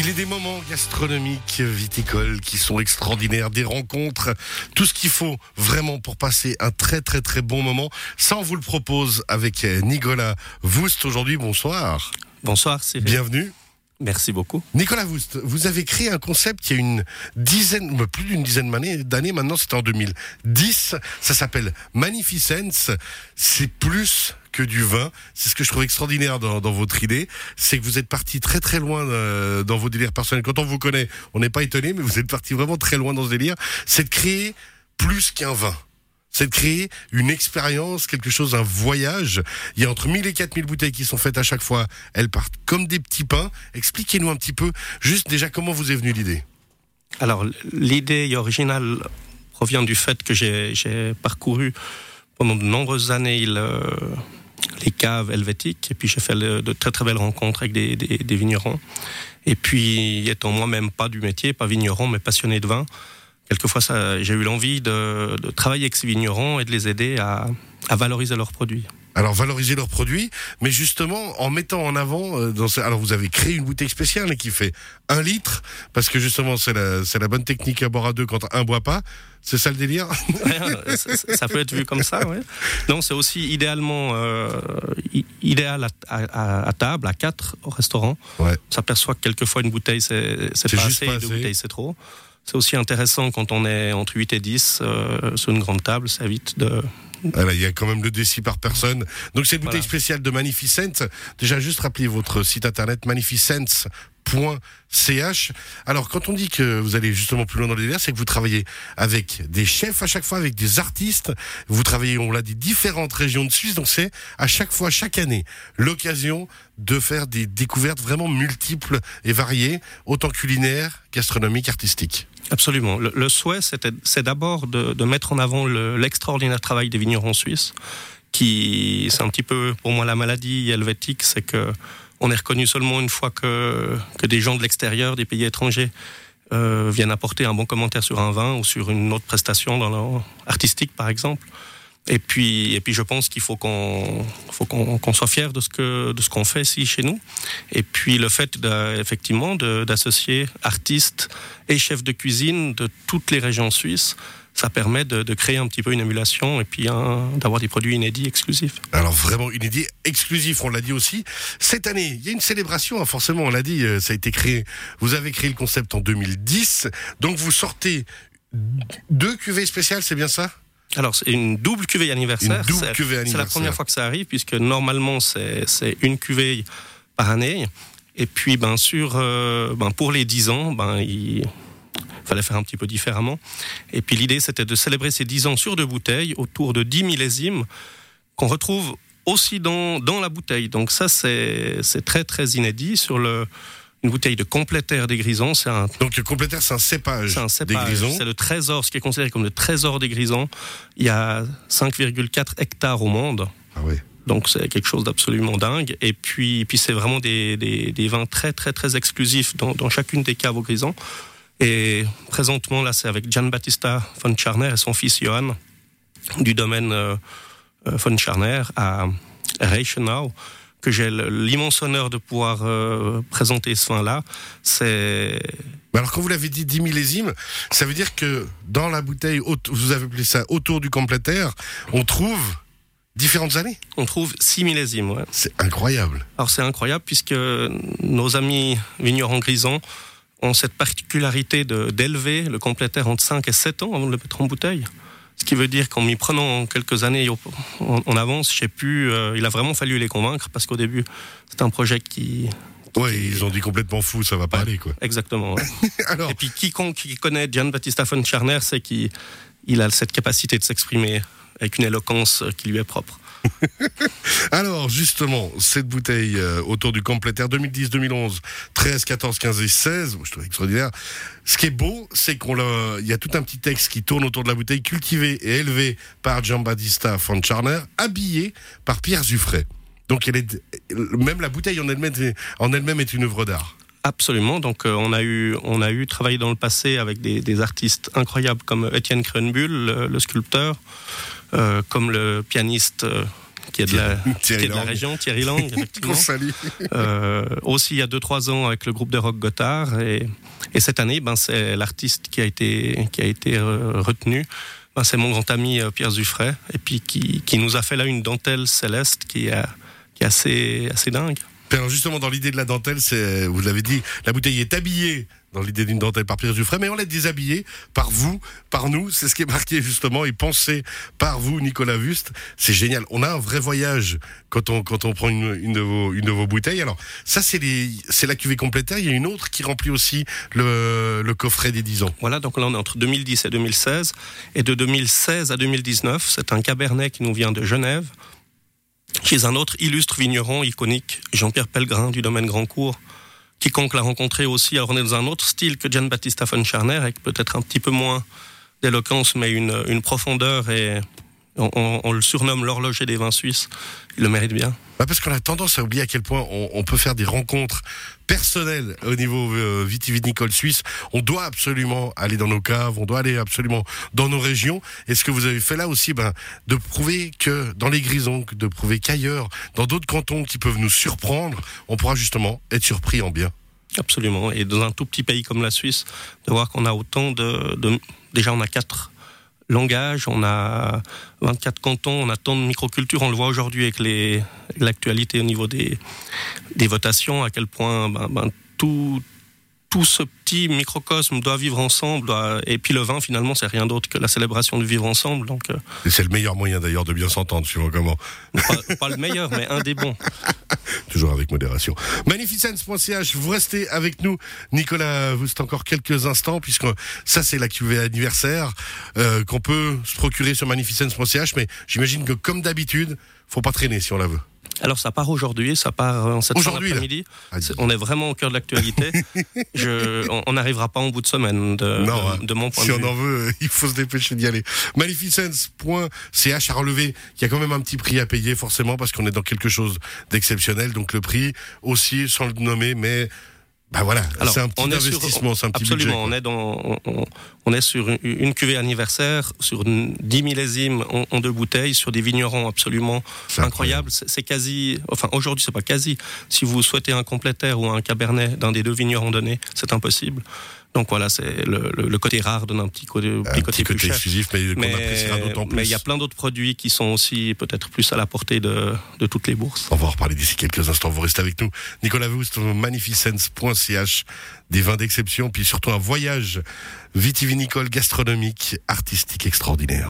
Il est des moments gastronomiques, viticoles qui sont extraordinaires, des rencontres, tout ce qu'il faut vraiment pour passer un très très très bon moment. Ça, on vous le propose avec Nicolas Voust aujourd'hui. Bonsoir. Bonsoir, c'est Bienvenue. Merci beaucoup. Nicolas Voust, vous avez créé un concept qui a une dizaine, plus d'une dizaine d'années maintenant, c'était en 2010. Ça s'appelle Magnificence. C'est plus que du vin. C'est ce que je trouve extraordinaire dans, votre idée. C'est que vous êtes parti très très loin euh, dans vos délires personnels. Quand on vous connaît, on n'est pas étonné, mais vous êtes parti vraiment très loin dans ce délire. C'est de créer plus qu'un vin c'est de créer une expérience, quelque chose, un voyage. Il y a entre 1000 et 4000 bouteilles qui sont faites à chaque fois. Elles partent comme des petits pains. Expliquez-nous un petit peu, juste déjà, comment vous est venue l'idée? Alors, l'idée originale provient du fait que j'ai parcouru pendant de nombreuses années les caves helvétiques, et puis j'ai fait de très très belles rencontres avec des, des vignerons. Et puis, étant moi-même pas du métier, pas vigneron, mais passionné de vin, quelquefois, j'ai eu l'envie de, travailler avec ces vignerons et de les aider à, valoriser leurs produits. Alors valoriser leurs produits, mais justement en mettant en avant, euh, dans alors vous avez créé une bouteille spéciale qui fait un litre, parce que justement c'est la, bonne technique à boire à deux quand un boit pas. C'est ça le délire? Ça, peut être vu comme ça, oui. Non, c'est aussi idéalement euh, idéal à, table, à quatre au restaurant. Ouais. On s'aperçoit que quelquefois une bouteille c'est pas, assez, pas assez, deux bouteilles c'est trop. C'est aussi intéressant quand on est entre 8 et 10 euh, sur une grande table, ça évite de, voilà, il y a quand même le décis par personne. Donc cette bouteille spéciale de Magnificent, déjà juste rappelez votre site internet magnificence.ch. Alors quand on dit que vous allez justement plus loin dans les c'est que vous travaillez avec des chefs à chaque fois, avec des artistes. Vous travaillez, on l'a dit, différentes régions de Suisse. Donc c'est à chaque fois, chaque année, l'occasion de faire des découvertes vraiment multiples et variées, autant culinaires, gastronomiques, artistiques. Absolument. Le, souhait, c'est d'abord de, mettre en avant l'extraordinaire travail des vignerons suisses, qui, c'est un petit peu pour moi la maladie helvétique, c'est que on est reconnu seulement une fois que, que des gens de l'extérieur, des pays étrangers, euh, viennent apporter un bon commentaire sur un vin ou sur une autre prestation dans artistique, par exemple. Et puis, et puis je pense qu'il faut qu'on faut qu'on soit fier de ce que de ce qu'on fait ici chez nous. Et puis le fait effectivement d'associer artistes et chefs de cuisine de toutes les régions suisses, ça permet de, de, créer un petit peu une émulation et puis d'avoir des produits inédits exclusifs. Alors vraiment inédits, exclusifs, on l'a dit aussi. Cette année, il y a une célébration, hein, forcément, on l'a dit, euh, ça a été créé. Vous avez créé le concept en 2010, donc vous sortez deux cuvées spéciales, c'est bien ça? Alors, c'est une double cuvée anniversaire. C'est la première fois que ça arrive, puisque normalement, c'est une cuvée par année. Et puis, bien sûr, euh, ben, pour les 10 ans, ben, il fallait faire un petit peu différemment. Et puis, l'idée, c'était de célébrer ces 10 ans sur deux bouteilles, autour de 10 millésimes, qu'on retrouve aussi dans, dans la bouteille. Donc, ça, c'est très, très inédit sur le une bouteille de complétaire des grisons. C'est un... Donc le complétaire, c'est un cépage, un cépage des grisons. C'est le trésor, ce qui est considéré comme le trésor des grisons. Il y a 5,4 hectares au monde. Ah oui. Donc c'est quelque chose d'absolument dingue. Et puis, puis c'est vraiment des, des, des, vins très très très exclusifs dans, dans chacune des caves au grison. Et présentement là, c'est avec Gian Battista von Charner et son fils Johann du domaine euh, euh, von Charner à Reichenau que j'ai l'immense honneur de pouvoir euh, présenter ce vin-là. C'est. Alors quand vous l'avez dit 10 millésimes, ça veut dire que dans la bouteille, vous avez appelé ça autour du complétaire, on trouve différentes années On trouve 6 millésimes, ouais. C'est incroyable. Alors c'est incroyable puisque nos amis vignerons grisons ont cette particularité d'élever le complétaire entre 5 et 7 ans avant de le mettre en bouteille. Ce qui veut dire qu'en m'y prenant quelques années en, avance, je sais plus, euh, il a vraiment fallu les convaincre parce qu'au début, c'était un projet qui. Oui, ils ont dit complètement fou, ça va pas aller, quoi. Exactement. Alors... Et puis, quiconque qui connaît Gian Battista von Scharner sait qu'il a cette capacité de s'exprimer avec une éloquence qui lui est propre. Alors, justement, cette bouteille euh, autour du complétaire 2010, 2011, 13, 14, 15 et 16, je trouve extraordinaire. Ce qui est beau, c'est qu'on il y a tout un petit texte qui tourne autour de la bouteille, cultivée et élevée par Giambattista von Charner, habillée par Pierre Zuffray. Donc, elle est, même la bouteille en elle-même, en elle-même est une œuvre d'art. Absolument. Donc, euh, on a eu, on a eu travaillé dans le passé avec des, artistes incroyables comme Étienne Krenbull, le, sculpteur, euh, comme le pianiste qui est de la, qui est de la région, Thierry Lang, effectivement. euh, aussi il y a 2-3 ans avec le groupe de rock Gotthard et, et cette année, ben, c'est l'artiste qui a été, qui a été retenu. Ben, c'est mon grand ami Pierre Zuffray et puis qui, qui nous a fait là une dentelle céleste qui est, qui est assez, assez dingue. Alors justement, dans l'idée de la dentelle, c'est, vous l'avez dit, la bouteille est habillée dans l'idée d'une dentelle par Pierre Dufray, mais on l'a déshabillée par vous, par nous. C'est ce qui est marqué justement et pensé par vous, Nicolas Wust. C'est génial. On a un vrai voyage quand on quand on prend une, de vos une de vos bouteilles. Alors ça c'est la cuvée complétaire. Il y a une autre qui remplit aussi le, le coffret des 10 ans. Voilà. Donc là on est entre 2010 et 2016 et de 2016 à 2019 c'est un cabernet qui nous vient de Genève chez un autre illustre vigneron iconique, Jean-Pierre Pellegrin du domaine Grandcourt. Quiconque l'a rencontré aussi, on est dans un autre style que Gian Battista von Scharner, avec peut-être un petit peu moins d'éloquence, mais une, une profondeur et on, on, le surnomme l'horloger des vins suisses. Il le mérite bien. Bah parce qu'on a tendance à oublier à quel point on, on peut faire des rencontres personnelles au niveau euh, vitivinicole suisse. On doit absolument aller dans nos caves, on doit aller absolument dans nos régions. Et ce que vous avez fait là aussi, ben, de prouver que dans les Grisons, de prouver qu'ailleurs, dans d'autres cantons qui peuvent nous surprendre, on pourra justement être surpris en bien. Absolument. Et dans un tout petit pays comme la Suisse, de voir qu'on a autant de, de déjà on a quatre langage, on a 24 cantons, on a tant de microcultures, on le voit aujourd'hui avec l'actualité au niveau des, des votations, à quel point ben, ben, tout, tout ce petit microcosme doit vivre ensemble. Doit... Et puis le vin, finalement, c'est rien d'autre que la célébration de vivre ensemble. Donc, euh... c'est le meilleur moyen d'ailleurs de bien s'entendre, suivant comment. Pas, pas, le meilleur, mais un des bons. Toujours avec modération. Magnificence.ch, vous restez avec nous, Nicolas, vous êtes encore quelques instants, puisque ça, c'est la cuvée anniversaire euh, qu'on peut se procurer sur magnificence.ch, mais j'imagine que comme d'habitude, faut pas traîner si on la veut. Alors ça part aujourd'hui, ça part en cette après-midi. On est vraiment au cœur de l'actualité. on n'arrivera pas en bout de semaine de, non, de, de mon point si de vue. Si on en veut, il faut se dépêcher d'y aller. Magnificence.ch à relever. Il y a quand même un petit prix à payer forcément parce qu'on est dans quelque chose d'exceptionnel. Donc le prix aussi, sans le nommer, mais bah voilà, c'est un petit investissement, c'est un petit absolument, budget. On est dans, on, on, est sur une, une cuvée anniversaire, sur 10 millésimes en, en, deux bouteilles, sur des vignerons absolument incroyables. C'est quasi, enfin aujourd'hui c'est pas quasi. Si vous souhaitez un complétaire ou un cabernet d'un des deux vignerons donnés, c'est impossible. Donc voilà, c'est le, le, le, côté rare donne un petit côté, un petit côté, côté exclusif, mais, mais qu'on appréciera d'autant plus. Mais il y a plein d'autres produits qui sont aussi peut-être plus à la portée de, de toutes les bourses. On va en reparler d'ici quelques instants. Vous restez avec nous. Nicolas Voust, magnificence.ch, des vins d'exception, puis surtout un voyage vitivinicole, gastronomique, artistique extraordinaire.